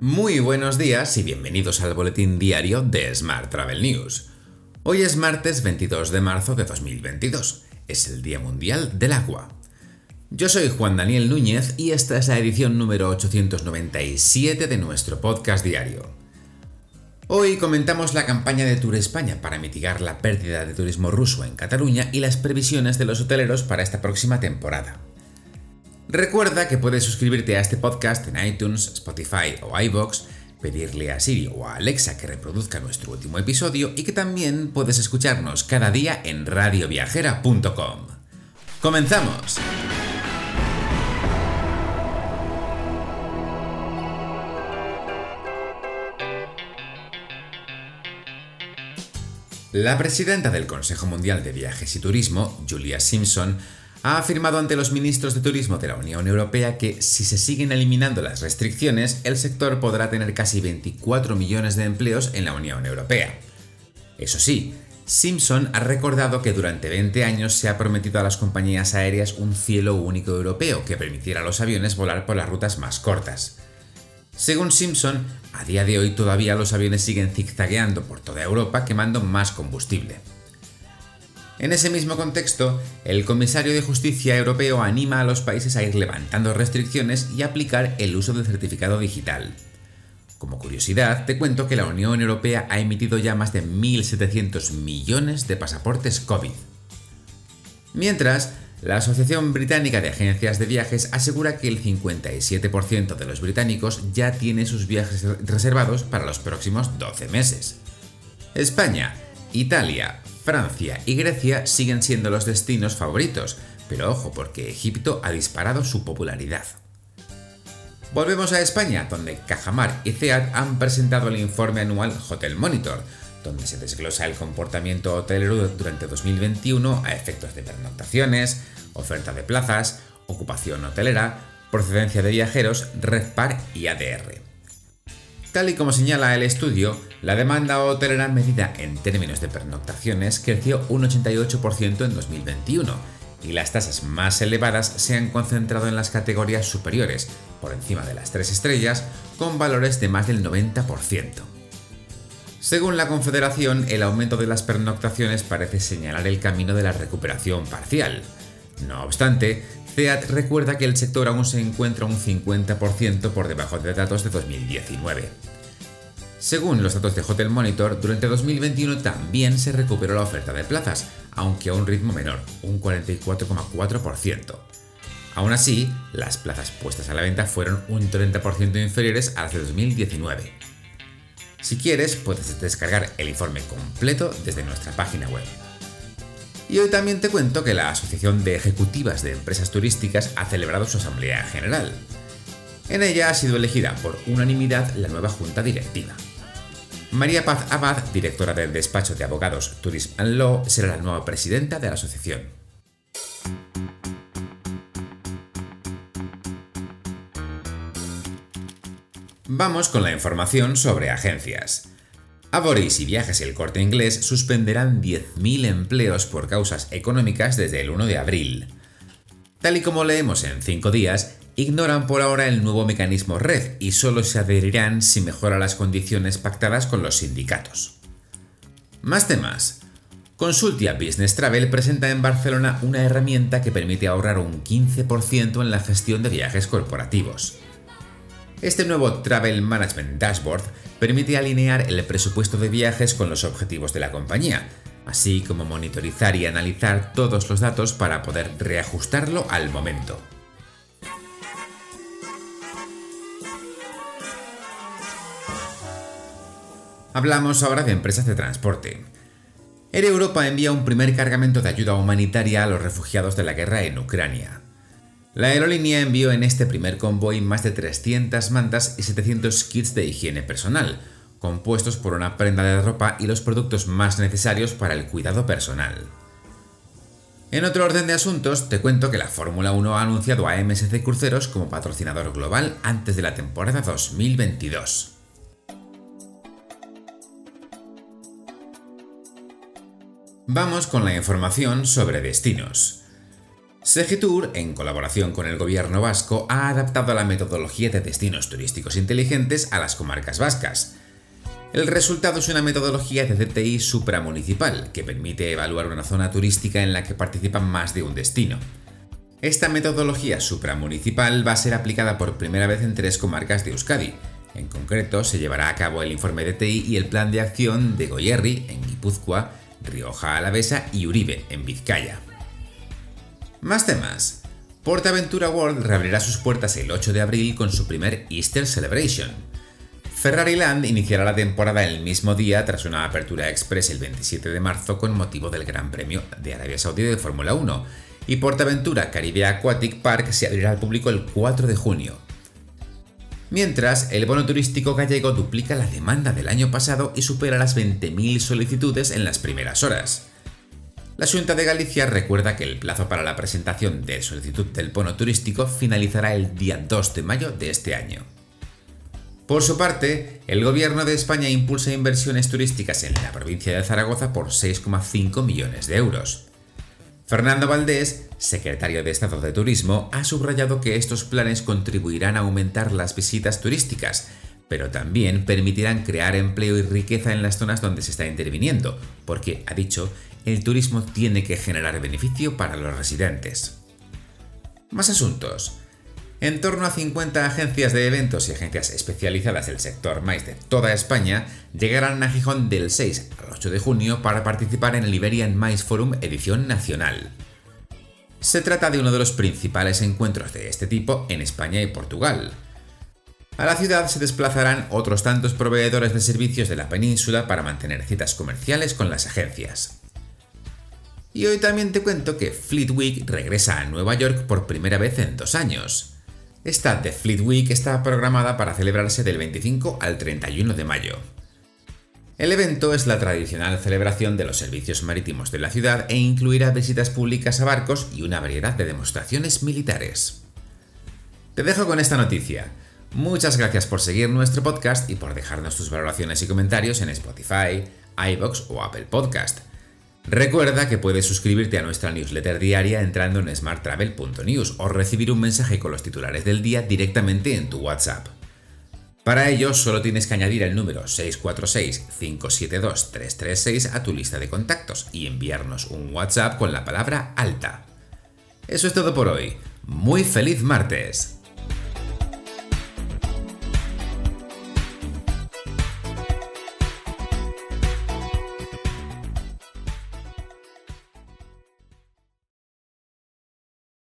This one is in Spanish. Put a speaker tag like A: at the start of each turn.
A: Muy buenos días y bienvenidos al boletín diario de Smart Travel News. Hoy es martes 22 de marzo de 2022. Es el Día Mundial del Agua. Yo soy Juan Daniel Núñez y esta es la edición número 897 de nuestro podcast diario. Hoy comentamos la campaña de Tour España para mitigar la pérdida de turismo ruso en Cataluña y las previsiones de los hoteleros para esta próxima temporada. Recuerda que puedes suscribirte a este podcast en iTunes, Spotify o iBox, pedirle a Siri o a Alexa que reproduzca nuestro último episodio y que también puedes escucharnos cada día en radioviajera.com. ¡Comenzamos! La presidenta del Consejo Mundial de Viajes y Turismo, Julia Simpson, ha afirmado ante los ministros de Turismo de la Unión Europea que si se siguen eliminando las restricciones, el sector podrá tener casi 24 millones de empleos en la Unión Europea. Eso sí, Simpson ha recordado que durante 20 años se ha prometido a las compañías aéreas un cielo único europeo que permitiera a los aviones volar por las rutas más cortas. Según Simpson, a día de hoy todavía los aviones siguen zigzagueando por toda Europa quemando más combustible. En ese mismo contexto, el comisario de Justicia europeo anima a los países a ir levantando restricciones y aplicar el uso del certificado digital. Como curiosidad, te cuento que la Unión Europea ha emitido ya más de 1.700 millones de pasaportes COVID. Mientras, la Asociación Británica de Agencias de Viajes asegura que el 57% de los británicos ya tiene sus viajes reservados para los próximos 12 meses. España, Italia, Francia y Grecia siguen siendo los destinos favoritos, pero ojo porque Egipto ha disparado su popularidad. Volvemos a España, donde Cajamar y CEAT han presentado el informe anual Hotel Monitor, donde se desglosa el comportamiento hotelero durante 2021 a efectos de pernoctaciones, oferta de plazas, ocupación hotelera, procedencia de viajeros, RedPar y ADR. Tal y como señala el estudio, la demanda hotelera medida en términos de pernoctaciones creció un 88% en 2021 y las tasas más elevadas se han concentrado en las categorías superiores, por encima de las 3 estrellas, con valores de más del 90%. Según la Confederación, el aumento de las pernoctaciones parece señalar el camino de la recuperación parcial. No obstante, CEAT recuerda que el sector aún se encuentra un 50% por debajo de datos de 2019. Según los datos de Hotel Monitor, durante 2021 también se recuperó la oferta de plazas, aunque a un ritmo menor, un 44,4%. Aún así, las plazas puestas a la venta fueron un 30% inferiores a las de 2019. Si quieres, puedes descargar el informe completo desde nuestra página web. Y hoy también te cuento que la Asociación de Ejecutivas de Empresas Turísticas ha celebrado su Asamblea General. En ella ha sido elegida por unanimidad la nueva Junta Directiva. María Paz Abad, directora del despacho de abogados Tourism and Law, será la nueva presidenta de la asociación. Vamos con la información sobre agencias. Aboris y Viajes y el Corte Inglés suspenderán 10.000 empleos por causas económicas desde el 1 de abril. Tal y como leemos en 5 días, ignoran por ahora el nuevo mecanismo red y solo se adherirán si mejora las condiciones pactadas con los sindicatos. Más temas. Consultia Business Travel presenta en Barcelona una herramienta que permite ahorrar un 15% en la gestión de viajes corporativos. Este nuevo Travel Management Dashboard permite alinear el presupuesto de viajes con los objetivos de la compañía, así como monitorizar y analizar todos los datos para poder reajustarlo al momento. Hablamos ahora de empresas de transporte. Air Europa envía un primer cargamento de ayuda humanitaria a los refugiados de la guerra en Ucrania. La aerolínea envió en este primer convoy más de 300 mantas y 700 kits de higiene personal, compuestos por una prenda de ropa y los productos más necesarios para el cuidado personal. En otro orden de asuntos, te cuento que la Fórmula 1 ha anunciado a MSC Cruceros como patrocinador global antes de la temporada 2022. Vamos con la información sobre destinos. Segitur, en colaboración con el gobierno vasco, ha adaptado la metodología de destinos turísticos inteligentes a las comarcas vascas. El resultado es una metodología de DTI supramunicipal que permite evaluar una zona turística en la que participan más de un destino. Esta metodología supramunicipal va a ser aplicada por primera vez en tres comarcas de Euskadi. En concreto, se llevará a cabo el informe DTI y el plan de acción de Goyerri, en Guipúzcoa, Rioja Alavesa y Uribe, en Vizcaya. Más temas. PortAventura World reabrirá sus puertas el 8 de abril con su primer Easter Celebration. Ferrari Land iniciará la temporada el mismo día tras una apertura express el 27 de marzo con motivo del Gran Premio de Arabia Saudí de Fórmula 1 y PortAventura Caribe Aquatic Park se abrirá al público el 4 de junio. Mientras, el bono turístico gallego duplica la demanda del año pasado y supera las 20.000 solicitudes en las primeras horas. La Junta de Galicia recuerda que el plazo para la presentación de solicitud del bono turístico finalizará el día 2 de mayo de este año. Por su parte, el Gobierno de España impulsa inversiones turísticas en la provincia de Zaragoza por 6,5 millones de euros. Fernando Valdés, secretario de Estado de Turismo, ha subrayado que estos planes contribuirán a aumentar las visitas turísticas, pero también permitirán crear empleo y riqueza en las zonas donde se está interviniendo, porque, ha dicho, el turismo tiene que generar beneficio para los residentes. Más asuntos. En torno a 50 agencias de eventos y agencias especializadas del sector MICE de toda España llegarán a Gijón del 6 al 8 de junio para participar en el Iberian MICE Forum edición nacional. Se trata de uno de los principales encuentros de este tipo en España y Portugal. A la ciudad se desplazarán otros tantos proveedores de servicios de la península para mantener citas comerciales con las agencias. Y hoy también te cuento que Fleet Week regresa a Nueva York por primera vez en dos años. Esta de Fleet Week está programada para celebrarse del 25 al 31 de mayo. El evento es la tradicional celebración de los servicios marítimos de la ciudad e incluirá visitas públicas a barcos y una variedad de demostraciones militares. Te dejo con esta noticia. Muchas gracias por seguir nuestro podcast y por dejarnos tus valoraciones y comentarios en Spotify, iBox o Apple Podcast. Recuerda que puedes suscribirte a nuestra newsletter diaria entrando en smarttravel.news o recibir un mensaje con los titulares del día directamente en tu WhatsApp. Para ello, solo tienes que añadir el número 646-572-336 a tu lista de contactos y enviarnos un WhatsApp con la palabra alta. Eso es todo por hoy. Muy feliz martes.